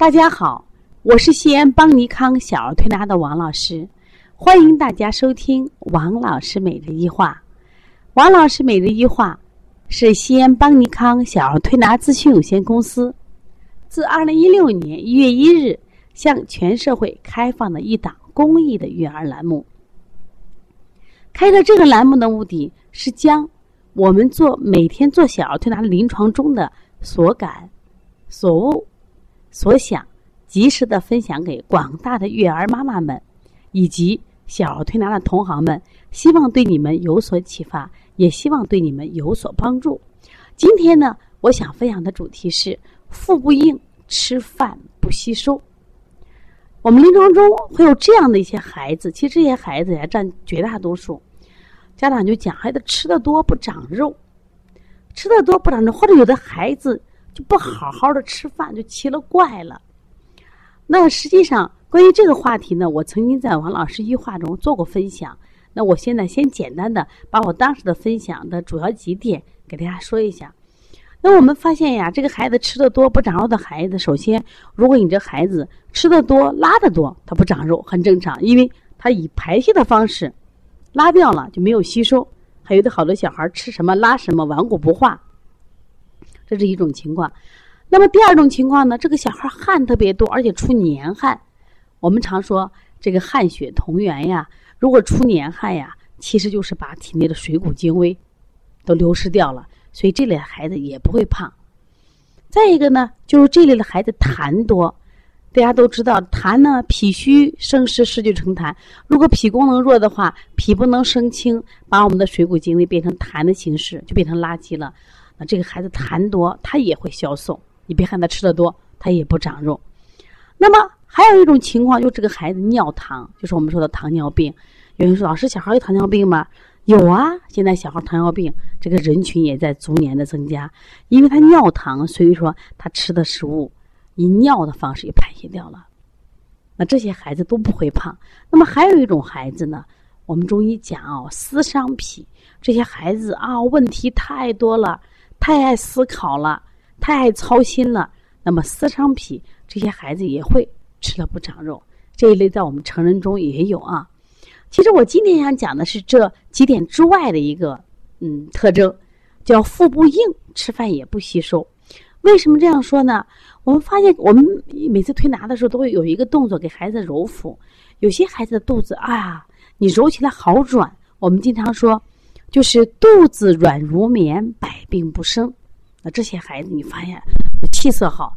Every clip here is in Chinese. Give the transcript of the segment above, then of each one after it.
大家好，我是西安邦尼康小儿推拿的王老师，欢迎大家收听王老师每日一话。王老师每日一话是西安邦尼康小儿推拿咨询有限公司自二零一六年一月一日向全社会开放的一档公益的育儿栏目。开设这个栏目的目的是将我们做每天做小儿推拿临床中的所感、所悟。所想及时的分享给广大的育儿妈妈们，以及小儿推拿的同行们，希望对你们有所启发，也希望对你们有所帮助。今天呢，我想分享的主题是腹部硬，吃饭不吸收。我们临床中会有这样的一些孩子，其实这些孩子呀占绝大多数，家长就讲孩子吃的多不长肉，吃的多不长肉，或者有的孩子。不好好的吃饭，就奇了怪了。那实际上，关于这个话题呢，我曾经在王老师一话中做过分享。那我现在先简单的把我当时的分享的主要几点给大家说一下。那我们发现呀，这个孩子吃的多不长肉的孩子，首先，如果你这孩子吃的多拉的多，他不长肉很正常，因为他以排泄的方式拉掉了，就没有吸收。还有的好多小孩吃什么拉什么，顽固不化。这是一种情况，那么第二种情况呢？这个小孩汗特别多，而且出黏汗。我们常说这个汗血同源呀，如果出黏汗呀，其实就是把体内的水谷精微都流失掉了，所以这类孩子也不会胖。再一个呢，就是这类的孩子痰多，大家都知道痰呢，脾虚生湿，湿就成痰。如果脾功能弱的话，脾不能生清，把我们的水谷精微变成痰的形式，就变成垃圾了。这个孩子痰多，他也会消瘦。你别看他吃的多，他也不长肉。那么还有一种情况，就这个孩子尿糖，就是我们说的糖尿病。有人说，老师，小孩有糖尿病吗？有啊，现在小孩糖尿病这个人群也在逐年的增加，因为他尿糖，所以说他吃的食物以尿的方式也排泄掉了。那这些孩子都不会胖。那么还有一种孩子呢，我们中医讲哦，思伤脾，这些孩子啊，问题太多了。太爱思考了，太爱操心了，那么思伤脾，这些孩子也会吃了不长肉。这一类在我们成人中也有啊。其实我今天想讲的是这几点之外的一个嗯特征，叫腹部硬，吃饭也不吸收。为什么这样说呢？我们发现我们每次推拿的时候都会有一个动作给孩子揉腹，有些孩子的肚子啊，你揉起来好软。我们经常说。就是肚子软如棉，百病不生。那这些孩子，你发现气色好，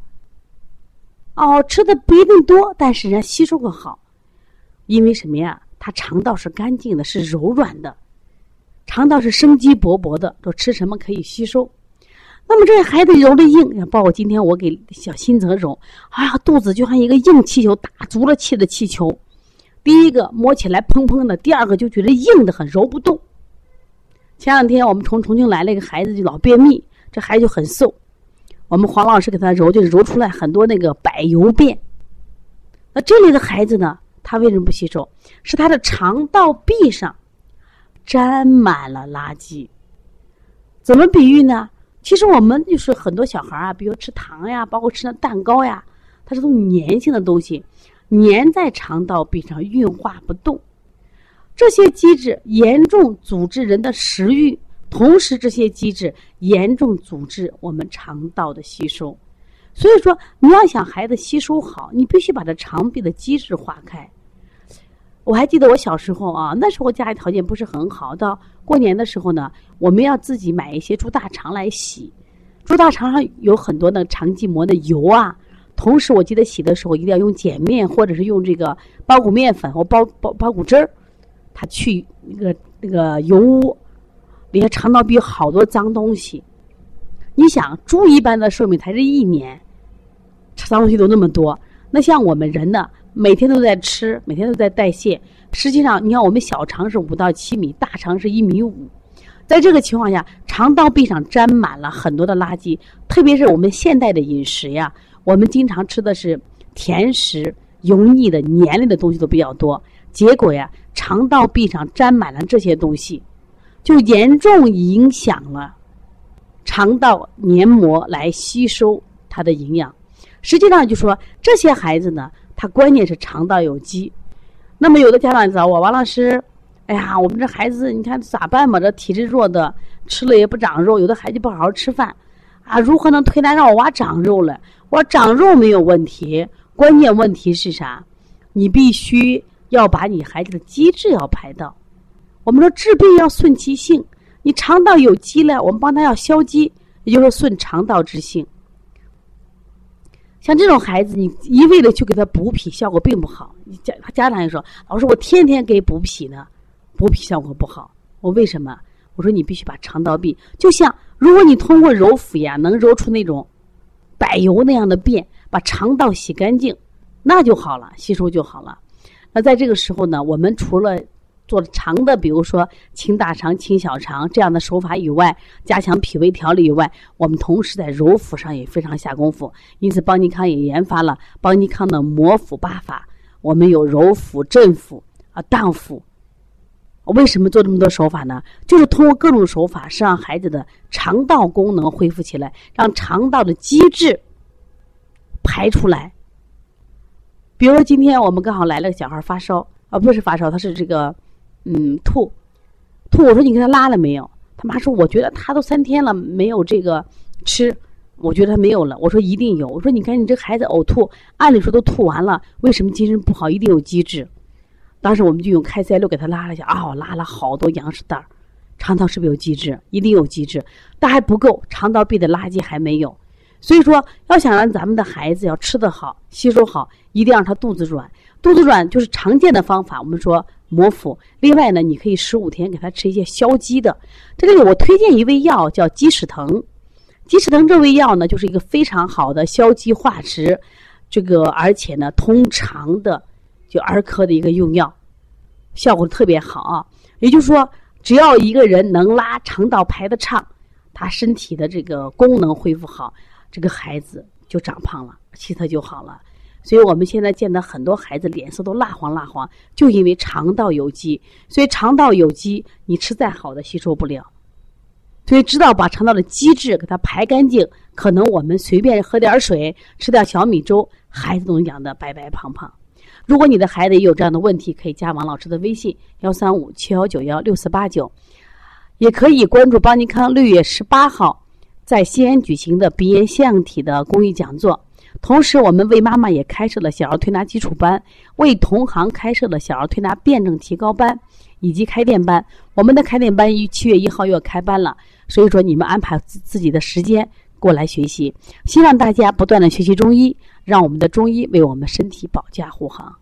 哦，吃的不一定多，但是人家吸收的好，因为什么呀？他肠道是干净的，是柔软的，肠道是生机勃勃的，都吃什么可以吸收。那么这些孩子揉的硬，包括今天我给小新泽揉，哎呀，肚子就像一个硬气球，打足了气的气球。第一个摸起来砰砰的，第二个就觉得硬的很，揉不动。前两天我们从重庆来了一个孩子，就老便秘，这孩子就很瘦。我们黄老师给他揉，就揉出来很多那个柏油便。那这里的孩子呢，他为什么不吸收？是他的肠道壁上沾满了垃圾。怎么比喻呢？其实我们就是很多小孩啊，比如吃糖呀，包括吃那蛋糕呀，它是种粘性的东西，粘在肠道壁上运化不动。这些机制严重阻滞人的食欲，同时这些机制严重阻滞我们肠道的吸收。所以说，你要想孩子吸收好，你必须把这肠壁的机制化开。我还记得我小时候啊，那时候家里条件不是很好，到过年的时候呢，我们要自己买一些猪大肠来洗。猪大肠上有很多的肠系膜的油啊，同时我记得洗的时候一定要用碱面，或者是用这个包谷面粉或包包包谷汁儿。它去那个那个油污，里面肠道壁有好多脏东西。你想，猪一般的寿命才是一年，脏东西都那么多。那像我们人呢，每天都在吃，每天都在代谢。实际上，你看我们小肠是五到七米，大肠是一米五。在这个情况下，肠道壁上沾满了很多的垃圾，特别是我们现代的饮食呀，我们经常吃的是甜食、油腻的、黏类的东西都比较多。结果呀，肠道壁上沾满了这些东西，就严重影响了肠道黏膜来吸收它的营养，实际上就说这些孩子呢，他关键是肠道有积。那么有的家长找我，王老师，哎呀，我们这孩子你看咋办嘛？这体质弱的吃了也不长肉，有的孩子不好好吃饭，啊，如何能推拿让我娃长肉了？我长肉没有问题，关键问题是啥？你必须要把你孩子的机制要排到。我们说治病要顺其性，你肠道有积了，我们帮他要消积，也就是顺肠道之性。像这种孩子，你一味的去给他补脾，效果并不好。你家家长也说：“老师，我天天给补脾呢，补脾效果不好。我为什么？我说你必须把肠道壁，就像如果你通过揉腹呀，能揉出那种柏油那样的便，把肠道洗干净，那就好了，吸收就好了。那在这个时候呢，我们除了做肠的，比如说清大肠、清小肠这样的手法以外，加强脾胃调理以外，我们同时在揉腹上也非常下功夫。因此，邦尼康也研发了邦尼康的摩腹八法。我们有揉腹、振腹啊、荡腹。为什么做这么多手法呢？就是通过各种手法，是让孩子的肠道功能恢复起来，让肠道的机制排出来。比如说，今天我们刚好来了个小孩发烧啊，不是发烧，他是这个。嗯，吐，吐。我说你给他拉了没有？他妈说，我觉得他都三天了没有这个吃，我觉得他没有了。我说一定有。我说你看你这孩子呕吐，按理说都吐完了，为什么精神不好？一定有机制。当时我们就用开塞露给他拉了一下，啊，我拉了好多羊屎蛋儿，肠道是不是有机制？一定有机制，但还不够，肠道壁的垃圾还没有。所以说，要想让咱们的孩子要吃得好、吸收好，一定让他肚子软。肚子软就是常见的方法，我们说。摩腹，另外呢，你可以十五天给他吃一些消积的。这里我推荐一味药叫鸡屎藤，鸡屎藤这味药呢，就是一个非常好的消积化食，这个而且呢通肠的，就儿科的一个用药，效果特别好啊。也就是说，只要一个人能拉肠道排的畅，他身体的这个功能恢复好，这个孩子就长胖了，其他就好了。所以我们现在见到很多孩子脸色都蜡黄蜡黄，就因为肠道有积。所以肠道有积，你吃再好的吸收不了。所以知道把肠道的积质给它排干净，可能我们随便喝点水，吃点小米粥，孩子都能养得白白胖胖。如果你的孩子也有这样的问题，可以加王老师的微信：幺三五七幺九幺六四八九，也可以关注邦尼康六月十八号在西安举行的鼻炎腺样体的公益讲座。同时，我们为妈妈也开设了小儿推拿基础班，为同行开设了小儿推拿辩证提高班以及开店班。我们的开店班于七月一号又要开班了，所以说你们安排自自己的时间过来学习。希望大家不断的学习中医，让我们的中医为我们身体保驾护航。